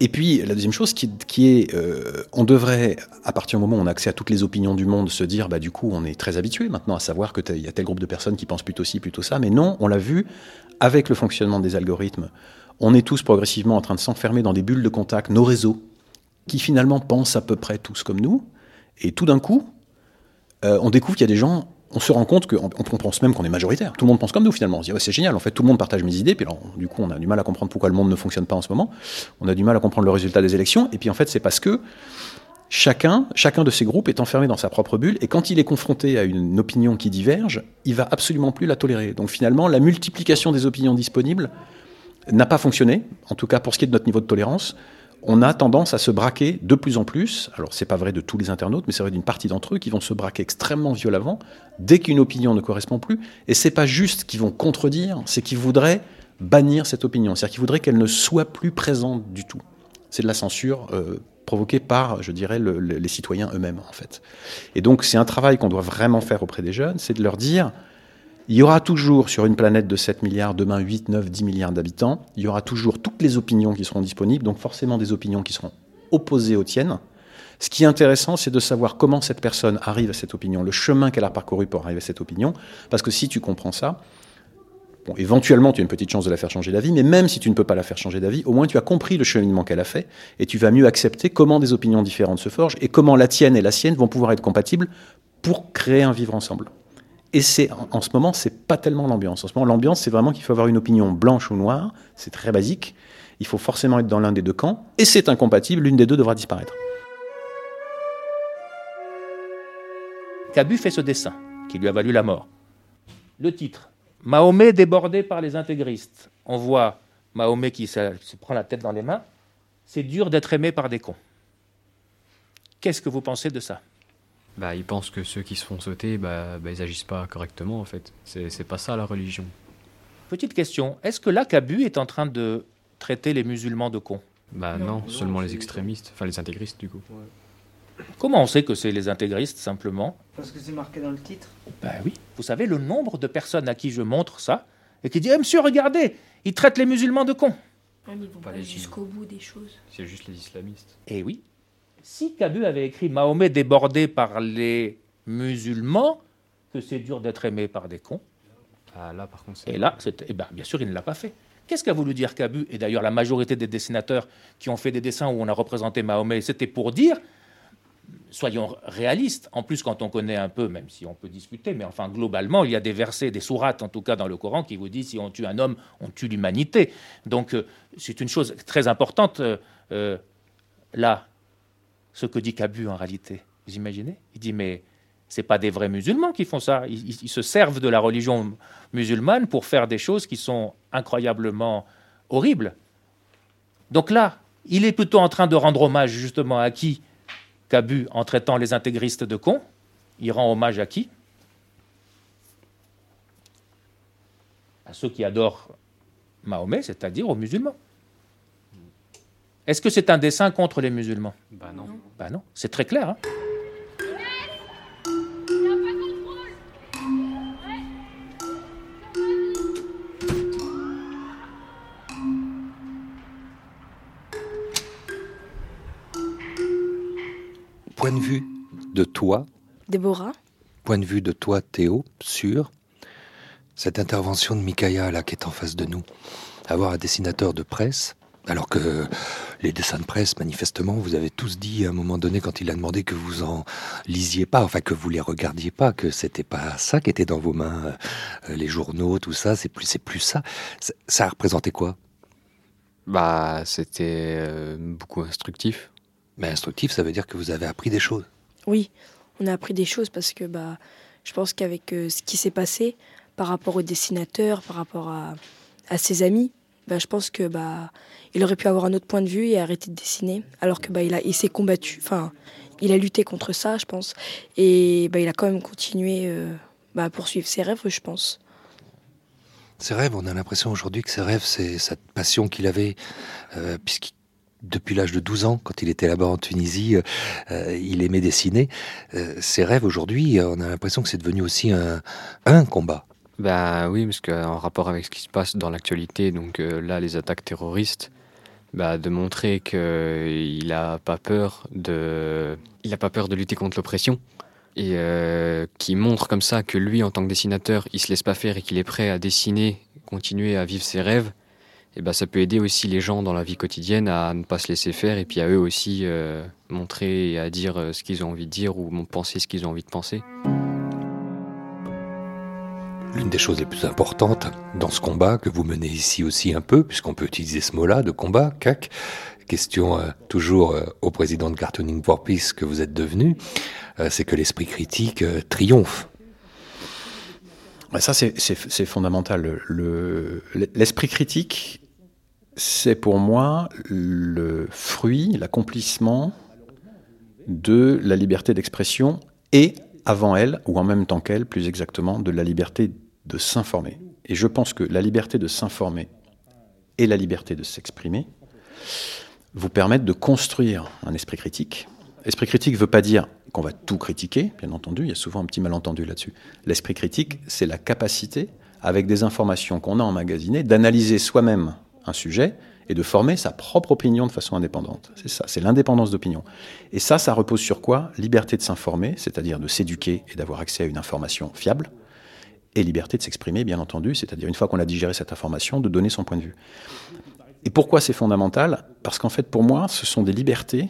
Et puis la deuxième chose qui, est, euh, on devrait, à partir du moment où on a accès à toutes les opinions du monde, se dire, bah du coup, on est très habitué maintenant à savoir que il y a tel groupe de personnes qui pensent plutôt ci, plutôt ça. Mais non, on l'a vu avec le fonctionnement des algorithmes. On est tous progressivement en train de s'enfermer dans des bulles de contact, nos réseaux, qui finalement pensent à peu près tous comme nous. Et tout d'un coup, euh, on découvre qu'il y a des gens on se rend compte qu'on on pense même qu'on est majoritaire. Tout le monde pense comme nous finalement. On se dit c'est génial, en fait tout le monde partage mes idées. Puis du coup on a du mal à comprendre pourquoi le monde ne fonctionne pas en ce moment. On a du mal à comprendre le résultat des élections. Et puis en fait c'est parce que chacun, chacun de ces groupes est enfermé dans sa propre bulle. Et quand il est confronté à une opinion qui diverge, il va absolument plus la tolérer. Donc finalement la multiplication des opinions disponibles n'a pas fonctionné, en tout cas pour ce qui est de notre niveau de tolérance on a tendance à se braquer de plus en plus. Alors, c'est pas vrai de tous les internautes, mais c'est vrai d'une partie d'entre eux qui vont se braquer extrêmement violemment dès qu'une opinion ne correspond plus. Et c'est pas juste qu'ils vont contredire, c'est qu'ils voudraient bannir cette opinion. C'est-à-dire qu'ils voudraient qu'elle ne soit plus présente du tout. C'est de la censure euh, provoquée par, je dirais, les citoyens eux-mêmes, en fait. Et donc, c'est un travail qu'on doit vraiment faire auprès des jeunes, c'est de leur dire, il y aura toujours sur une planète de 7 milliards, demain 8, 9, 10 milliards d'habitants, il y aura toujours toutes les opinions qui seront disponibles, donc forcément des opinions qui seront opposées aux tiennes. Ce qui est intéressant, c'est de savoir comment cette personne arrive à cette opinion, le chemin qu'elle a parcouru pour arriver à cette opinion, parce que si tu comprends ça, éventuellement tu as une petite chance de la faire changer d'avis, mais même si tu ne peux pas la faire changer d'avis, au moins tu as compris le cheminement qu'elle a fait, et tu vas mieux accepter comment des opinions différentes se forgent, et comment la tienne et la sienne vont pouvoir être compatibles pour créer un vivre ensemble. Et c'est en ce moment, c'est pas tellement l'ambiance. En ce moment, l'ambiance, c'est vraiment qu'il faut avoir une opinion blanche ou noire. C'est très basique. Il faut forcément être dans l'un des deux camps. Et c'est incompatible. L'une des deux devra disparaître. Cabu fait ce dessin qui lui a valu la mort. Le titre Mahomet débordé par les intégristes. On voit Mahomet qui se prend la tête dans les mains. C'est dur d'être aimé par des cons. Qu'est-ce que vous pensez de ça? Bah, ils pensent que ceux qui se font sauter, bah, bah ils agissent pas correctement en fait. C'est pas ça la religion. Petite question, est-ce que là, Cabu est en train de traiter les musulmans de cons? Bah non, seulement les extrémistes, enfin les intégristes du coup. Comment on sait que c'est les intégristes simplement? Parce que c'est marqué dans le titre. Ben oui. Vous savez le nombre de personnes à qui je montre ça et qui disent Eh monsieur, regardez, ils traitent les musulmans de cons. Ils vont Pas jusqu'au bout des choses. C'est juste les islamistes. Eh oui. Si Cabu avait écrit Mahomet débordé par les musulmans, que c'est dur d'être aimé par des cons. Ah, là, par contre, c'est. Et là, eh ben, bien sûr, il ne l'a pas fait. Qu'est-ce qu'a voulu dire Cabu Et d'ailleurs, la majorité des dessinateurs qui ont fait des dessins où on a représenté Mahomet, c'était pour dire, soyons réalistes, en plus quand on connaît un peu, même si on peut discuter, mais enfin globalement, il y a des versets, des sourates en tout cas dans le Coran qui vous disent si on tue un homme, on tue l'humanité. Donc euh, c'est une chose très importante. euh, euh, là, ce que dit Cabu en réalité, vous imaginez? Il dit mais c'est pas des vrais musulmans qui font ça. Ils, se servent de la religion musulmane pour faire des choses qui sont incroyablement horribles. Donc là, il est plutôt en train de rendre hommage justement à qui? Cabu en traitant les intégristes de cons. Il rend hommage à qui? À ceux qui adorent Mahomet, c'est-à-dire aux musulmans. Est-ce que c'est un dessin contre les musulmans? Bah non. Bah non, c'est très clair. hein. Point de vue de toi, Déborah point de vue de toi, Théo, sur cette intervention de Mikaya là qui est en face de nous. Avoir un dessinateur de presse, alors que les dessins de presse, manifestement, vous avez tous dit à un moment donné quand il a demandé que vous en lisiez pas, enfin que vous les regardiez pas, que c'était pas ça qui était dans vos mains, euh, les journaux, tout ça, c'est plus, c'est plus ça. Ça, ça représentait quoi? Bah, c'était euh, beaucoup instructif. Mais instructif, ça veut dire que vous avez appris des choses. Oui, on a appris des choses parce que bah, je pense qu'avec euh, ce qui s'est passé par rapport au dessinateur, par rapport à, à ses amis, bah, je pense que bah, il aurait pu avoir un autre point de vue et arrêter de dessiner, alors que bah, il, a, il s'est combattu, enfin, il a lutté contre ça, je pense, et bah, il a quand même continué euh, bah, à poursuivre ses rêves, je pense. Ses rêves, on a l'impression aujourd'hui que ses rêves, c'est cette passion qu'il avait, euh, puisque depuis l'âge de 12 ans, quand il était là-bas en Tunisie, euh, euh, il aimait dessiner. Euh, ses rêves aujourd'hui, on a l'impression que c'est devenu aussi un, un combat. Bah oui, parce qu'en rapport avec ce qui se passe dans l'actualité, donc euh, là, les attaques terroristes, bah, de montrer qu'il n'a pas peur de, il a pas peur de lutter contre l'oppression et euh, qui montre comme ça que lui, en tant que dessinateur, il se laisse pas faire et qu'il est prêt à dessiner, continuer à vivre ses rêves. Et bah, ça peut aider aussi les gens dans la vie quotidienne à ne pas se laisser faire et puis à eux aussi euh, montrer et à dire euh, ce qu'ils ont envie de dire ou penser ce qu'ils ont envie de penser. L'une des choses les plus importantes dans ce combat que vous menez ici aussi un peu, puisqu'on peut utiliser ce mot-là de combat, CAC, question euh, toujours euh, au président de Cartooning for Peace que vous êtes devenu, euh, c'est que l'esprit critique triomphe. Ça, c'est- fondamental. Le- L'esprit critique, c'est pour moi le fruit, l'accomplissement de la liberté d'expression et avant elle, ou en même temps qu'elle, plus exactement, de la liberté de s'informer. Et je pense que la liberté de s'informer et la liberté de s'exprimer vous permettent de construire un esprit critique. Esprit critique ne veut pas dire qu'on va tout critiquer, bien entendu, il y a souvent un petit malentendu là-dessus. L'esprit critique, c'est la capacité, avec des informations qu'on a emmagasinées, d'analyser soi-même un sujet et de former sa propre opinion de façon indépendante. C'est ça, c'est l'indépendance d'opinion. Et ça, ça repose sur quoi? Liberté de s'informer, c'est-à-dire de s'éduquer et d'avoir accès à une information fiable, et liberté de s'exprimer, bien entendu, c'est-à-dire une fois qu'on a digéré cette information, de donner son point de vue. Et pourquoi c'est fondamental? Parce qu'en fait, pour moi, ce sont des libertés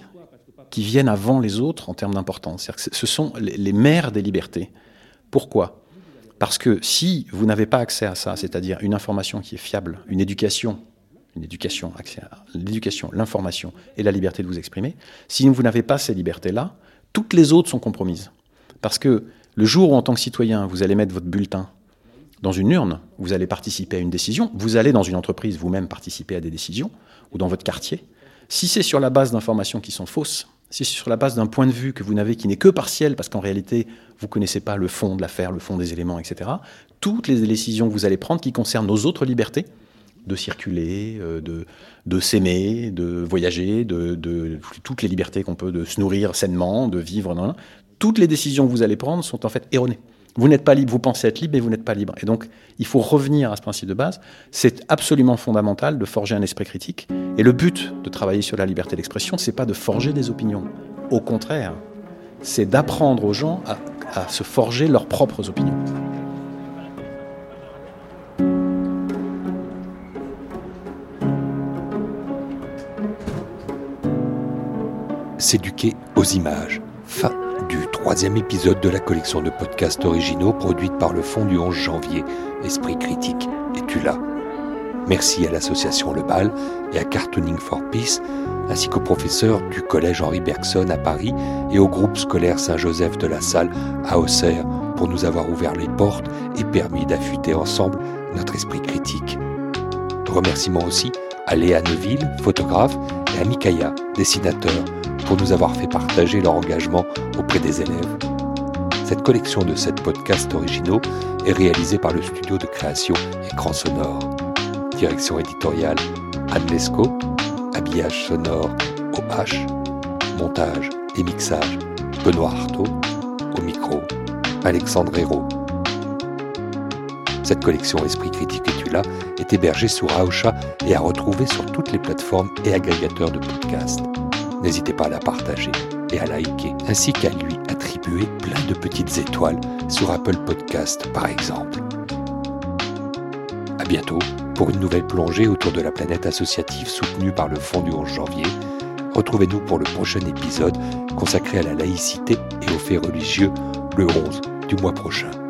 qui viennent avant les autres en termes d'importance. Ce sont les les mères des libertés. Pourquoi? Parce que si vous n'avez pas accès à ça, c'est-à-dire une information qui est fiable, une éducation, une éducation, accès à l'éducation, l'information et la liberté de vous exprimer, si vous n'avez pas ces libertés-là, toutes les autres sont compromises. Parce que le jour où, en tant que citoyen, vous allez mettre votre bulletin dans une urne, vous allez participer à une décision, vous allez dans une entreprise vous-même participer à des décisions, ou dans votre quartier, si c'est sur la base d'informations qui sont fausses, si c'est sur la base d'un point de vue que vous n'avez qui n'est que partiel, parce qu'en réalité, vous ne connaissez pas le fond de l'affaire, le fond des éléments, etc., toutes les décisions que vous allez prendre qui concernent nos autres libertés de circuler, euh, de, s'aimer, de voyager, de, de toutes les libertés qu'on peut, de se nourrir sainement, de vivre. Toutes les décisions que vous allez prendre sont en fait erronées. Vous n'êtes pas libre, vous pensez être libre, mais vous n'êtes pas libre. Et donc, il faut revenir à ce principe de base. C'est absolument fondamental de forger un esprit critique. Et le but de travailler sur la liberté d'expression, c'est pas de forger des opinions. Au contraire, c'est d'apprendre aux gens à, à se forger leurs propres opinions. S'éduquer aux images. Fin troisième épisode de la collection de podcasts originaux produite par le Fonds du 11 janvier, Esprit Critique. Es-tu là? Merci à l'association Le Bal et à Cartooning for Peace, ainsi qu'aux professeurs du Collège Henri Bergson à Paris et au groupe scolaire Saint-Joseph de la Salle à Auxerre pour nous avoir ouvert les portes et permis d'affûter ensemble notre esprit critique. Remerciements aussi à Léa Neuville, photographe, et à Mikaya, dessinateur, pour nous avoir fait partager leur engagement auprès des élèves. Cette collection de sept podcasts originaux est réalisée par le studio de création Écran Sonore. Direction éditoriale Anne Lescaut, habillage sonore OH, montage et mixage Benoît Artaud, au micro Alexandre Hérault. Cette collection Esprit Critique et tu là est hébergée sur Aosha et à retrouver sur toutes les plateformes et agrégateurs de podcasts. N'hésitez pas à la partager et à liker, ainsi qu'à lui attribuer plein de petites étoiles sur Apple Podcast par exemple. À bientôt pour une nouvelle plongée autour de la planète associative soutenue par le Fonds du 11 janvier. Retrouvez-nous pour le prochain épisode consacré à la laïcité et aux faits religieux le 11 du mois prochain.